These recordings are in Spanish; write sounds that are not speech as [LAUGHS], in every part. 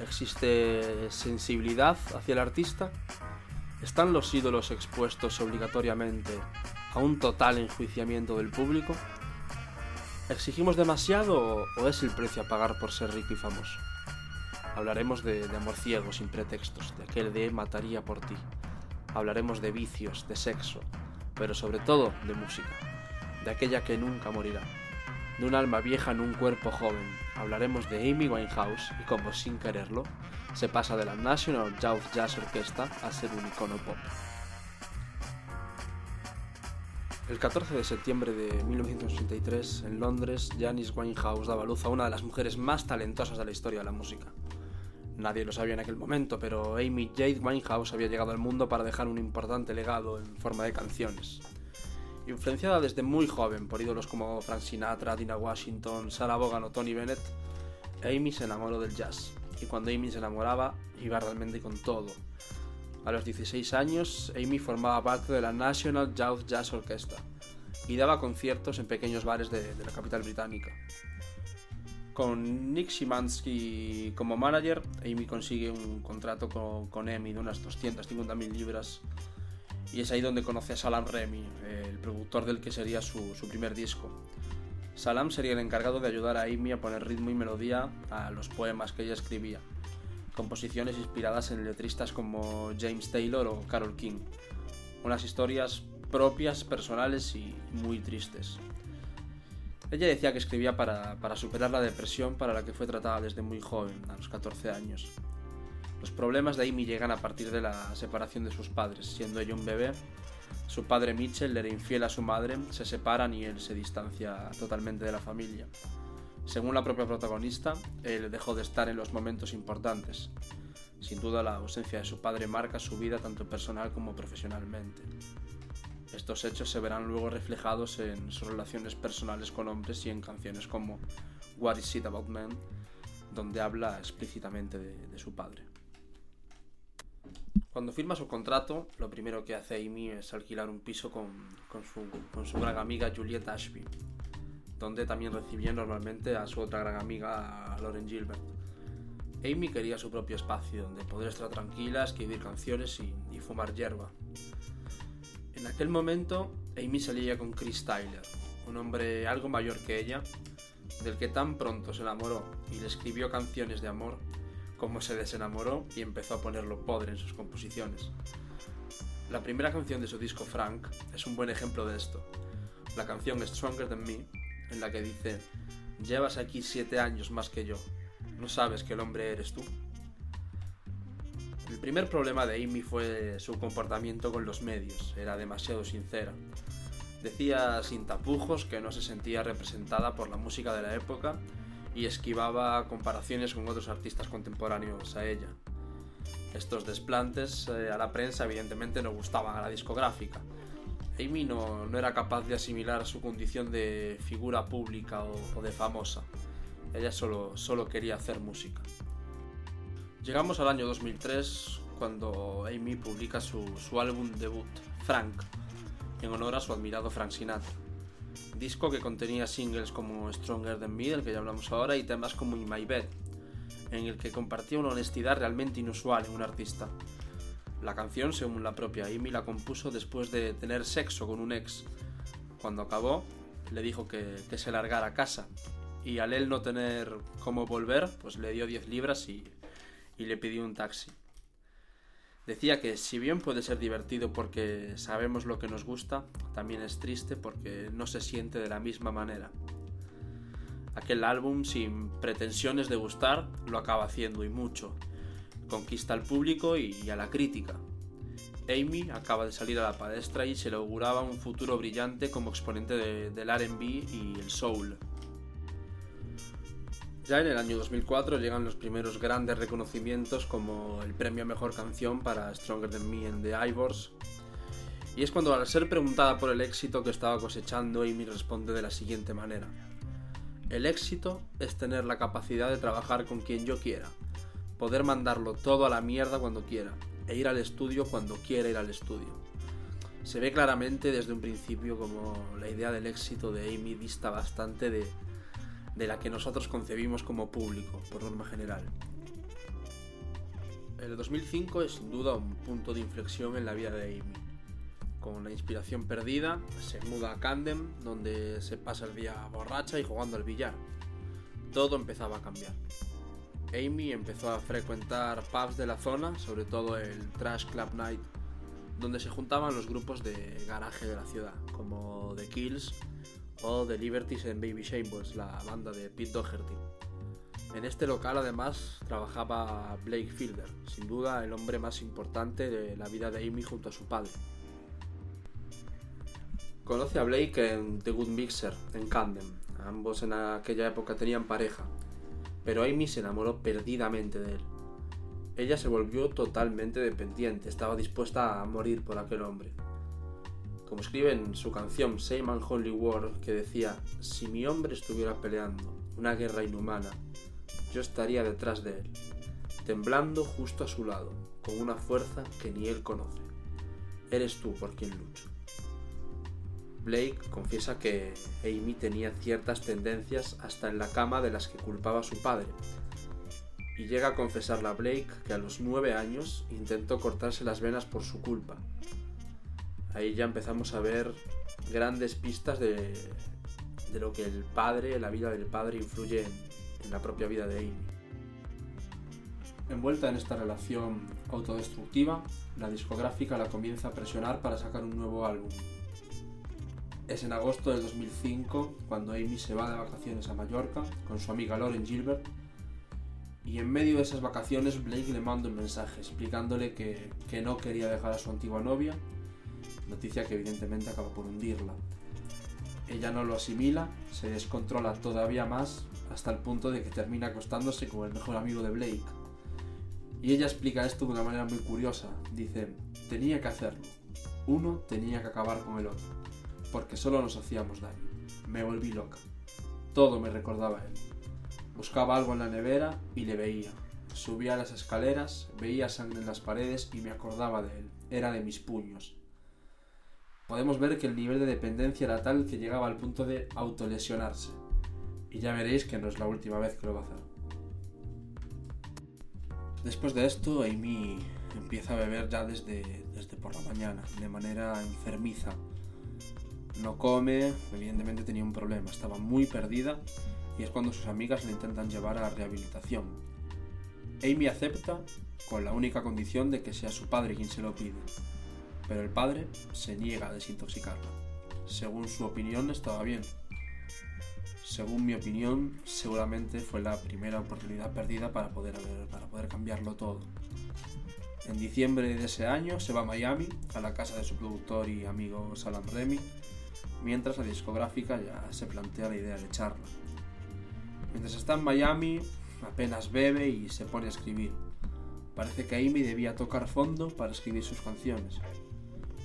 ¿Existe sensibilidad hacia el artista? ¿Están los ídolos expuestos obligatoriamente a un total enjuiciamiento del público? ¿Exigimos demasiado o es el precio a pagar por ser rico y famoso? Hablaremos de, amor ciego sin pretextos, de aquel de mataría por ti. Hablaremos de vicios, de sexo, pero sobre todo de música, de aquella que nunca morirá, de un alma vieja en un cuerpo joven. Hablaremos de Amy Winehouse y como sin quererlo, se pasa de la National Youth Jazz Orchestra a ser un icono pop. El 14 de septiembre de 1983, en Londres, Janis Winehouse daba luz a una de las mujeres más talentosas de la historia de la música. Nadie lo sabía en aquel momento, pero Amy Jade Winehouse había llegado al mundo para dejar un importante legado en forma de canciones. Influenciada desde muy joven por ídolos como Frank Sinatra, Dina Washington, Sarah Vaughan o Tony Bennett, Amy se enamoró del jazz. Y cuando Amy se enamoraba, iba realmente con todo. A los 16 años, Amy formaba parte de la National Youth Jazz Orchestra y daba conciertos en pequeños bares de, la capital británica. Con Nick Szymanski como manager, Amy consigue un contrato con, con EMI de unas 250.000 libras y es ahí donde conoce a Salam Remy, el productor del que sería su, su, primer disco. Salam sería el encargado de ayudar a Amy a poner ritmo y melodía a los poemas que ella escribía, composiciones inspiradas en letristas como James Taylor o Carol King, unas historias propias, personales y muy tristes. Ella decía que escribía para, superar la depresión para la que fue tratada desde muy joven, a los 14 años. Los problemas de Amy llegan a partir de la separación de sus padres. Siendo ella un bebé, su padre Mitchell era infiel a su madre, se separan y él se distancia totalmente de la familia. Según la propia protagonista, él dejó de estar en los momentos importantes. Sin duda la ausencia de su padre marca su vida tanto personal como profesionalmente. Estos hechos se verán luego reflejados en sus relaciones personales con hombres y en canciones como What Is It About Men, donde habla explícitamente de, su padre. Cuando firma su contrato, lo primero que hace Amy es alquilar un piso con, su, gran amiga Juliette Ashby, donde también recibía normalmente a su otra gran amiga Lauren Gilbert. Amy quería su propio espacio donde poder estar tranquila, escribir canciones y, y fumar hierba. En aquel momento, Amy salía con Chris Tyler, un hombre algo mayor que ella, del que tan pronto se enamoró y le escribió canciones de amor, como se desenamoró y empezó a ponerlo podre en sus composiciones. La primera canción de su disco Frank es un buen ejemplo de esto. La canción Stronger Than Me, en la que dice, llevas aquí siete años más que yo, ¿no sabes que el hombre eres tú? El primer problema de Amy fue su comportamiento con los medios, era demasiado sincera. Decía sin tapujos que no se sentía representada por la música de la época y esquivaba comparaciones con otros artistas contemporáneos a ella. Estos desplantes eh, a la prensa evidentemente no gustaban a la discográfica. Amy no, era capaz de asimilar su condición de figura pública o, de famosa. Ella solo, solo quería hacer música. Llegamos al año 2003 cuando Amy publica su, álbum debut, Frank, en honor a su admirado Frank Sinatra. Disco que contenía singles como Stronger Than Me, del que ya hablamos ahora, y temas como In My Bed, en el que compartía una honestidad realmente inusual en un artista. La canción, según la propia Amy, la compuso después de tener sexo con un ex. Cuando acabó, le dijo que, se largara a casa, y al él no tener cómo volver, pues le dio 10 libras y le pidió un taxi. Decía que si bien puede ser divertido porque sabemos lo que nos gusta, también es triste porque no se siente de la misma manera. Aquel álbum, sin pretensiones de gustar, lo acaba haciendo y mucho. Conquista al público y a la crítica. Amy acaba de salir a la palestra y se le auguraba un futuro brillante como exponente del RB y el soul. Ya en el año 2004 llegan los primeros grandes reconocimientos como el premio a mejor canción para Stronger Than Me en The Ivors. Y es cuando al ser preguntada por el éxito que estaba cosechando, Amy responde de la siguiente manera. El éxito es tener la capacidad de trabajar con quien yo quiera, poder mandarlo todo a la mierda cuando quiera, e ir al estudio cuando quiera ir al estudio. Se ve claramente desde un principio como la idea del éxito de Amy dista bastante de de la que nosotros concebimos como público, por norma general. El 2005 es sin duda un punto de inflexión en la vida de Amy. Con la inspiración perdida, se muda a Camden, donde se pasa el día borracha y jugando al billar. Todo empezaba a cambiar. Amy empezó a frecuentar pubs de la zona, sobre todo el Trash Club Night, donde se juntaban los grupos de garaje de la ciudad, como The Kills o The Liberties en Baby Shambles, la banda de Pete Doherty. En este local además trabajaba Blake Fielder, sin duda el hombre más importante de la vida de Amy junto a su padre. Conoce a Blake en The Good Mixer, en Camden. Ambos en aquella época tenían pareja, pero Amy se enamoró perdidamente de él. Ella se volvió totalmente dependiente, estaba dispuesta a morir por aquel hombre. Como escribe en su canción Same and Holy War, que decía, si mi hombre estuviera peleando una guerra inhumana, yo estaría detrás de él, temblando justo a su lado, con una fuerza que ni él conoce. Eres tú por quien lucho. Blake confiesa que Amy tenía ciertas tendencias hasta en la cama de las que culpaba a su padre, y llega a confesarle a Blake que a los nueve años intentó cortarse las venas por su culpa. Ahí ya empezamos a ver grandes pistas de, lo que el padre, la vida del padre, influye en, en la propia vida de Amy. Envuelta en esta relación autodestructiva, la discográfica la comienza a presionar para sacar un nuevo álbum, es en agosto del 2005 cuando Amy se va de vacaciones a Mallorca con su amiga Lauren Gilbert y en medio de esas vacaciones Blake le manda un mensaje explicándole que, que no quería dejar a su antigua novia, noticia que evidentemente acaba por hundirla. Ella no lo asimila, se descontrola todavía más hasta el punto de que termina acostándose con el mejor amigo de Blake. Y ella explica esto de una manera muy curiosa. Dice, tenía que hacerlo. Uno tenía que acabar con el otro porque solo nos hacíamos daño. Me volví loca. Todo me recordaba a él. Buscaba algo en la nevera y le veía. Subía las escaleras, veía sangre en las paredes y me acordaba de él. Era de mis puños. Podemos ver que el nivel de dependencia era tal que llegaba al punto de autolesionarse. Y ya veréis que no es la última vez que lo va a hacer. Después de esto, Amy empieza a beber ya desde, desde por la mañana, de manera enfermiza no come, evidentemente tenía un problema, estaba muy perdida y es cuando sus amigas le intentan llevar a la rehabilitación. Amy acepta con la única condición de que sea su padre quien se lo pide, pero el padre se niega a desintoxicarla. Según su opinión estaba bien. Según mi opinión, seguramente fue la primera oportunidad perdida para poder, para poder cambiarlo todo. En diciembre de ese año se va a Miami, a la casa de su productor y amigo Salam Remy, mientras la discográfica ya se plantea la idea de echarla. Mientras está en Miami, apenas bebe y se pone a escribir. Parece que Amy debía tocar fondo para escribir sus canciones.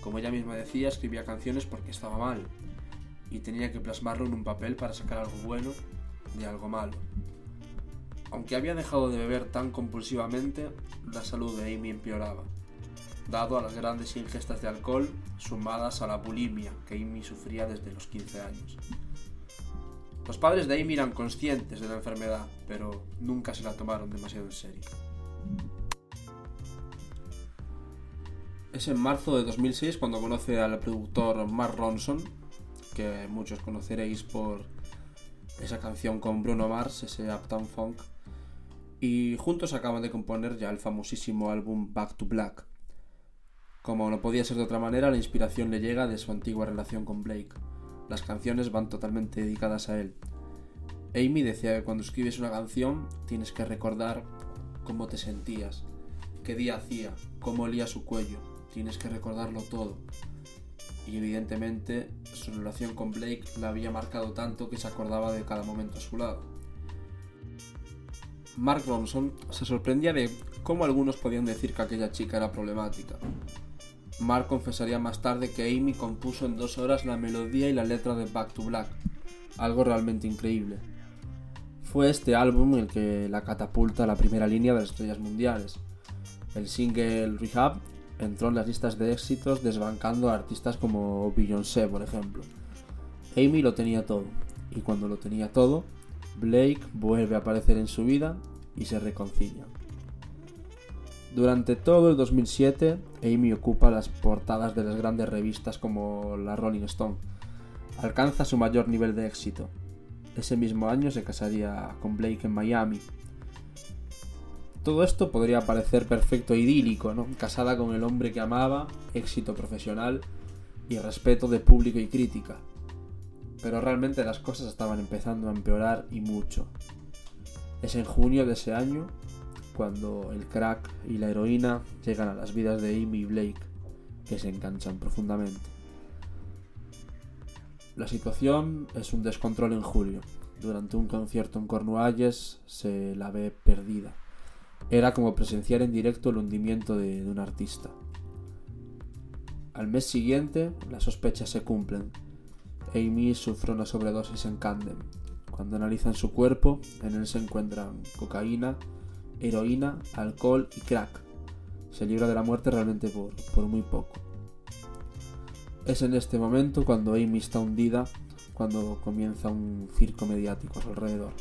Como ella misma decía, escribía canciones porque estaba mal y tenía que plasmarlo en un papel para sacar algo bueno de algo malo. Aunque había dejado de beber tan compulsivamente, la salud de Amy empeoraba dado a las grandes ingestas de alcohol sumadas a la bulimia que Amy sufría desde los 15 años. Los padres de Amy eran conscientes de la enfermedad, pero nunca se la tomaron demasiado en serio. Es en marzo de 2006 cuando conoce al productor Mark Ronson, que muchos conoceréis por esa canción con Bruno Mars, ese Uptown Funk, y juntos acaban de componer ya el famosísimo álbum Back to Black. Como no podía ser de otra manera, la inspiración le llega de su antigua relación con Blake. Las canciones van totalmente dedicadas a él. Amy decía que cuando escribes una canción tienes que recordar cómo te sentías, qué día hacía, cómo olía su cuello, tienes que recordarlo todo. Y evidentemente su relación con Blake la había marcado tanto que se acordaba de cada momento a su lado. Mark Ronson se sorprendía de cómo algunos podían decir que aquella chica era problemática, Mark confesaría más tarde que Amy compuso en dos horas la melodía y la letra de Back to Black, algo realmente increíble. Fue este álbum el que la catapulta a la primera línea de las estrellas mundiales. El single Rehab entró en las listas de éxitos desbancando a artistas como Beyoncé, por ejemplo. Amy lo tenía todo, y cuando lo tenía todo, Blake vuelve a aparecer en su vida y se reconcilia. Durante todo el 2007, Amy ocupa las portadas de las grandes revistas como la Rolling Stone. Alcanza su mayor nivel de éxito. Ese mismo año se casaría con Blake en Miami. Todo esto podría parecer perfecto e idílico, ¿no? Casada con el hombre que amaba, éxito profesional y respeto de público y crítica. Pero realmente las cosas estaban empezando a empeorar y mucho. Es en junio de ese año cuando el crack y la heroína llegan a las vidas de Amy y Blake, que se enganchan profundamente. La situación es un descontrol en julio. Durante un concierto en Cornualles se la ve perdida. Era como presenciar en directo el hundimiento de, un artista. Al mes siguiente, las sospechas se cumplen. Amy sufre una sobredosis en Camden. Cuando analizan su cuerpo, en él se encuentran cocaína, heroína, alcohol y crack. Se libra de la muerte realmente por, por muy poco. Es en este momento cuando Amy está hundida, cuando comienza un circo mediático a su alrededor.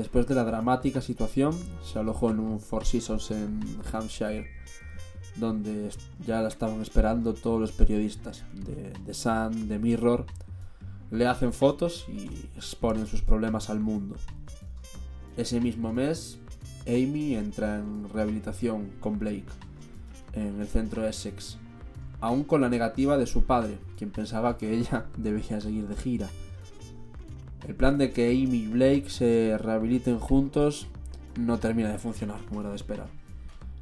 Después de la dramática situación, se alojó en un Four Seasons en Hampshire, donde ya la estaban esperando todos los periodistas de The Sun, de Mirror. Le hacen fotos y exponen sus problemas al mundo. Ese mismo mes, Amy entra en rehabilitación con Blake en el centro Essex, aún con la negativa de su padre, quien pensaba que ella [LAUGHS] debía seguir de gira. El plan de que Amy y Blake se rehabiliten juntos no termina de funcionar como era de esperar.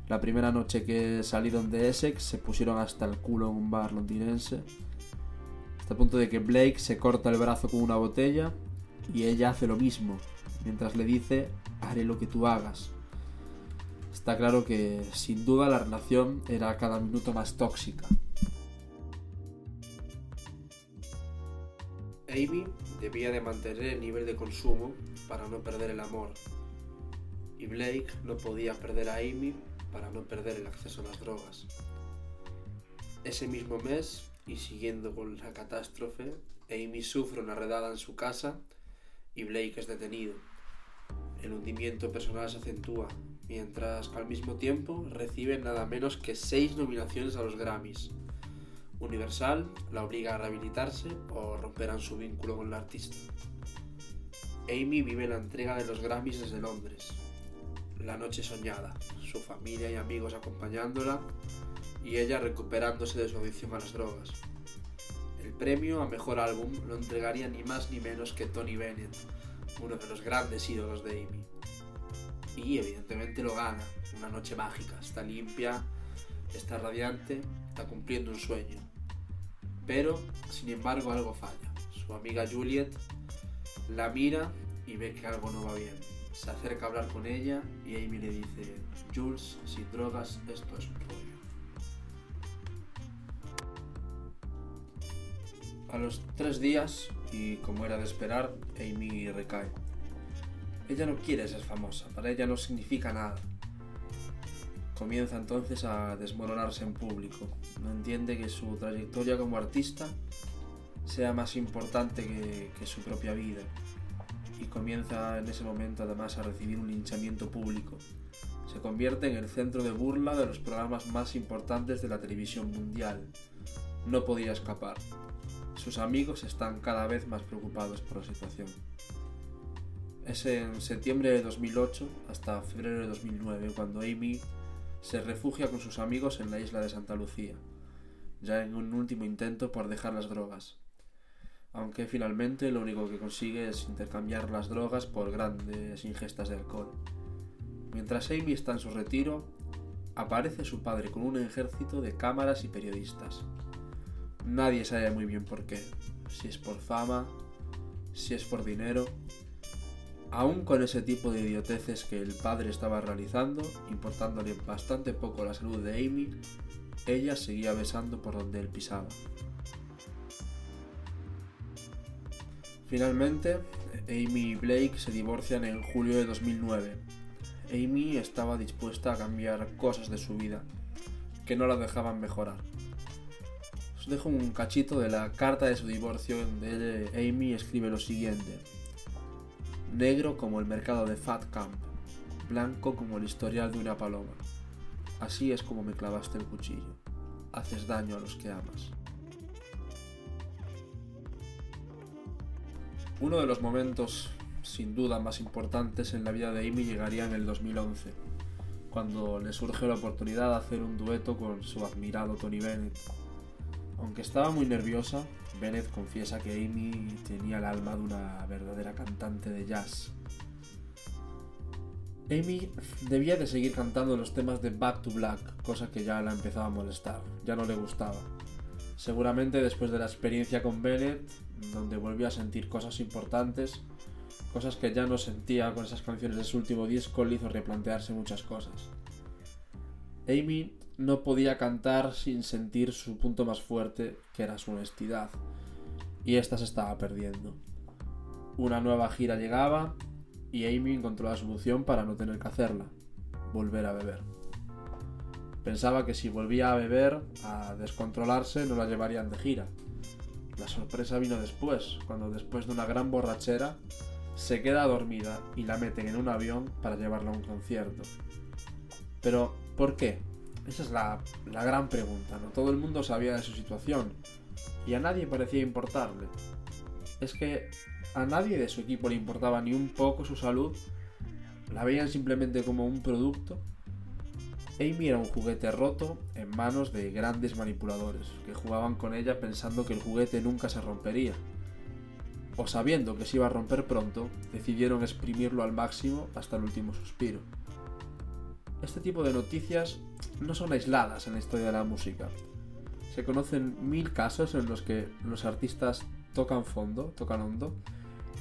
La primera noche que salieron de Essex se pusieron hasta el culo en un bar londinense, hasta el punto de que Blake se corta el brazo con una botella y ella hace lo mismo, mientras le dice haré lo que tú hagas. Está claro que sin duda la relación era cada minuto más tóxica. Amy debía de mantener el nivel de consumo para no perder el amor. Y Blake no podía perder a Amy para no perder el acceso a las drogas. Ese mismo mes, y siguiendo con la catástrofe, Amy sufre una redada en su casa y Blake es detenido. El hundimiento personal se acentúa, mientras que al mismo tiempo recibe nada menos que seis nominaciones a los Grammys. Universal la obliga a rehabilitarse o romperán su vínculo con el artista. Amy vive la entrega de los Grammys desde Londres. La noche soñada, su familia y amigos acompañándola y ella recuperándose de su adicción a las drogas. El premio a mejor álbum lo entregaría ni más ni menos que Tony Bennett, uno de los grandes ídolos de Amy. Y evidentemente lo gana, una noche mágica, está limpia, está radiante, está cumpliendo un sueño. Pero, sin embargo, algo falla. Su amiga Juliet la mira y ve que algo no va bien. Se acerca a hablar con ella y Amy le dice, Jules, sin drogas esto es un rollo. A los tres días, y como era de esperar, Amy recae. Ella no quiere ser famosa, para ella no significa nada. Comienza entonces a desmoronarse en público. No entiende que su trayectoria como artista sea más importante que, su propia vida. Y comienza en ese momento además a recibir un linchamiento público. Se convierte en el centro de burla de los programas más importantes de la televisión mundial. No podía escapar. Sus amigos están cada vez más preocupados por la situación. Es en septiembre de 2008 hasta febrero de 2009 cuando Amy se refugia con sus amigos en la isla de Santa Lucía, ya en un último intento por dejar las drogas. Aunque finalmente lo único que consigue es intercambiar las drogas por grandes ingestas de alcohol. Mientras Amy está en su retiro, aparece su padre con un ejército de cámaras y periodistas. Nadie sabe muy bien por qué, si es por fama, si es por dinero. Aún con ese tipo de idioteces que el padre estaba realizando, importándole bastante poco la salud de Amy, ella seguía besando por donde él pisaba. Finalmente, Amy y Blake se divorcian en julio de 2009. Amy estaba dispuesta a cambiar cosas de su vida, que no la dejaban mejorar. Os dejo un cachito de la carta de su divorcio donde Amy escribe lo siguiente. Negro como el mercado de Fat Camp, blanco como el historial de una paloma. así es como me clavaste el cuchillo. Haces daño a los que amas. Uno de los momentos sin duda más importantes en la vida de Amy llegaría en el 2011, cuando le surge la oportunidad de hacer un dueto con su admirado Tony Bennett. Aunque estaba muy nerviosa, Bennett confiesa que Amy tenía el alma de una verdadera cantante de jazz. Amy debía de seguir cantando los temas de Back to Black, cosa que ya la empezaba a molestar, ya no le gustaba. Seguramente después de la experiencia con Bennett, donde volvió a sentir cosas importantes, cosas que ya no sentía con esas canciones de su último disco, le hizo replantearse muchas cosas. Amy no podía cantar sin sentir su punto más fuerte, que era su honestidad, y esta se estaba perdiendo. Una nueva gira llegaba y Amy encontró la solución para no tener que hacerla, volver a beber. Pensaba que si volvía a beber, a descontrolarse, no la llevarían de gira. La sorpresa vino después, cuando después de una gran borrachera, se queda dormida y la meten en un avión para llevarla a un concierto. Pero, ¿por qué? Esa es la, la gran pregunta, ¿no? Todo el mundo sabía de su situación y a nadie parecía importarle. Es que a nadie de su equipo le importaba ni un poco su salud, la veían simplemente como un producto. Amy era un juguete roto en manos de grandes manipuladores, que jugaban con ella pensando que el juguete nunca se rompería. O sabiendo que se iba a romper pronto, decidieron exprimirlo al máximo hasta el último suspiro. Este tipo de noticias no son aisladas en la historia de la música. Se conocen mil casos en los que los artistas tocan fondo, tocan hondo,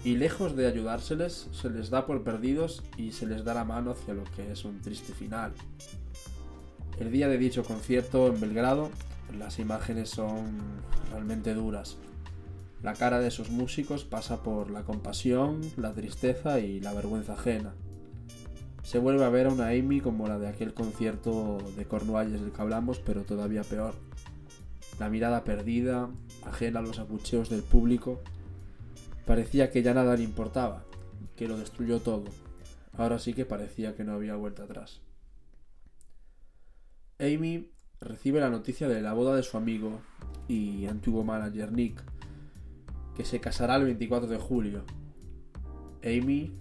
y lejos de ayudárseles, se les da por perdidos y se les da la mano hacia lo que es un triste final. El día de dicho concierto en Belgrado, las imágenes son realmente duras. La cara de esos músicos pasa por la compasión, la tristeza y la vergüenza ajena. Se vuelve a ver a una Amy como la de aquel concierto de Cornualles del que hablamos, pero todavía peor. La mirada perdida, ajena a los abucheos del público, Parecía que ya nada le importaba, que lo destruyó todo. Ahora sí que parecía que no había vuelta atrás. Amy recibe la noticia de la boda de su amigo y antiguo manager Nick, que se casará el 24 de julio. Amy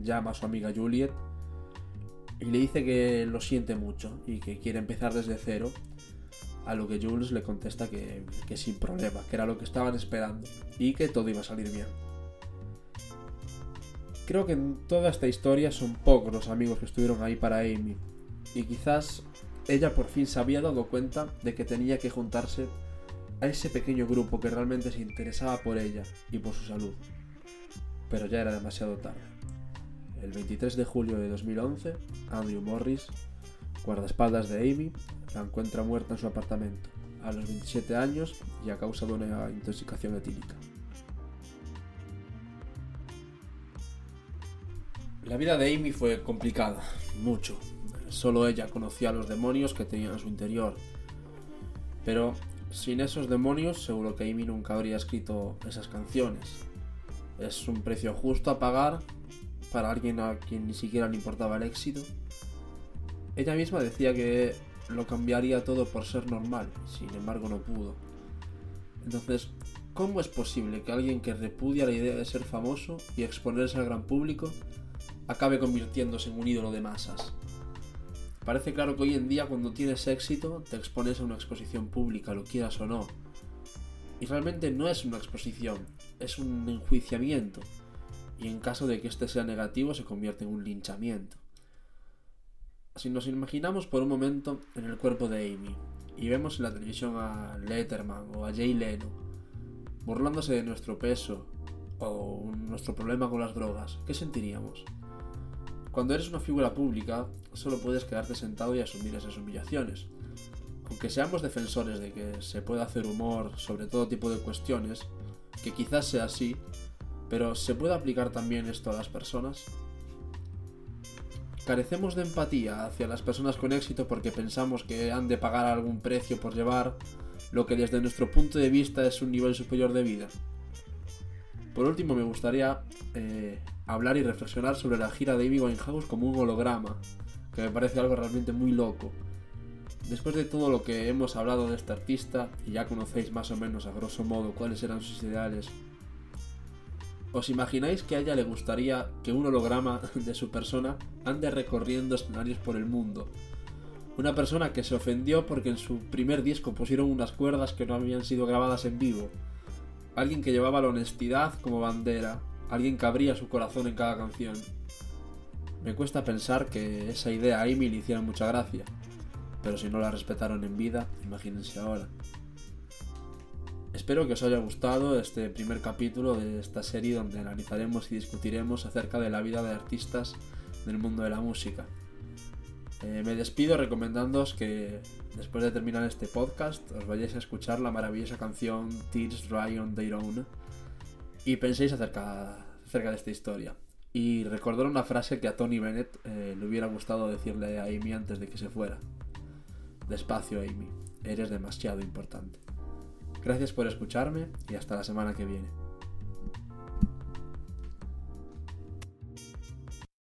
llama a su amiga Juliet y le dice que lo siente mucho y que quiere empezar desde cero, a lo que Jules le contesta que, que sin problema, que era lo que estaban esperando y que todo iba a salir bien. Creo que en toda esta historia son pocos los amigos que estuvieron ahí para Amy, y quizás ella por fin se había dado cuenta de que tenía que juntarse a ese pequeño grupo que realmente se interesaba por ella y por su salud. Pero ya era demasiado tarde. El 23 de julio de 2011, Andrew Morris, guardaespaldas de Amy, la encuentra muerta en su apartamento, a los 27 años y a causa de una intoxicación etílica. La vida de Amy fue complicada, mucho. Solo ella conocía los demonios que tenía en su interior. Pero sin esos demonios seguro que Amy nunca habría escrito esas canciones. Es un precio justo a pagar para alguien a quien ni siquiera le importaba el éxito. Ella misma decía que lo cambiaría todo por ser normal, sin embargo no pudo. Entonces, ¿cómo es posible que alguien que repudia la idea de ser famoso y exponerse al gran público acabe convirtiéndose en un ídolo de masas. Parece claro que hoy en día cuando tienes éxito te expones a una exposición pública, lo quieras o no. Y realmente no es una exposición, es un enjuiciamiento. Y en caso de que este sea negativo se convierte en un linchamiento. Si nos imaginamos por un momento en el cuerpo de Amy y vemos en la televisión a Letterman o a Jay Leno burlándose de nuestro peso o nuestro problema con las drogas, ¿qué sentiríamos? Cuando eres una figura pública, solo puedes quedarte sentado y asumir esas humillaciones. Aunque seamos defensores de que se pueda hacer humor sobre todo tipo de cuestiones, que quizás sea así, pero ¿se puede aplicar también esto a las personas? Carecemos de empatía hacia las personas con éxito porque pensamos que han de pagar algún precio por llevar lo que desde nuestro punto de vista es un nivel superior de vida. Por último, me gustaría eh, hablar y reflexionar sobre la gira de Amy Winehouse como un holograma, que me parece algo realmente muy loco. después de todo lo que hemos hablado de este artista, y ya conocéis más o menos a grosso modo cuáles eran sus ideales, ¿os imagináis que a ella le gustaría que un holograma de su persona ande recorriendo escenarios por el mundo? Una persona que se ofendió porque en su primer disco pusieron unas cuerdas que no habían sido grabadas en vivo. Alguien que llevaba la honestidad como bandera. Alguien que abría su corazón en cada canción. Me cuesta pensar que esa idea a Amy le hiciera mucha gracia pero si no la respetaron en vida, imagínense ahora. Espero que os haya gustado este primer capítulo de esta serie donde analizaremos y discutiremos acerca de la vida de artistas del mundo de la música. Eh, me despido recomendándoos que después de terminar este podcast os vayáis a escuchar la maravillosa canción Tears Dry on Their Own y penséis acerca, acerca de esta historia. Y recordar una frase que a Tony Bennett eh, le hubiera gustado decirle a Amy antes de que se fuera. Despacio, Amy. Eres demasiado importante. Gracias por escucharme y hasta la semana que viene.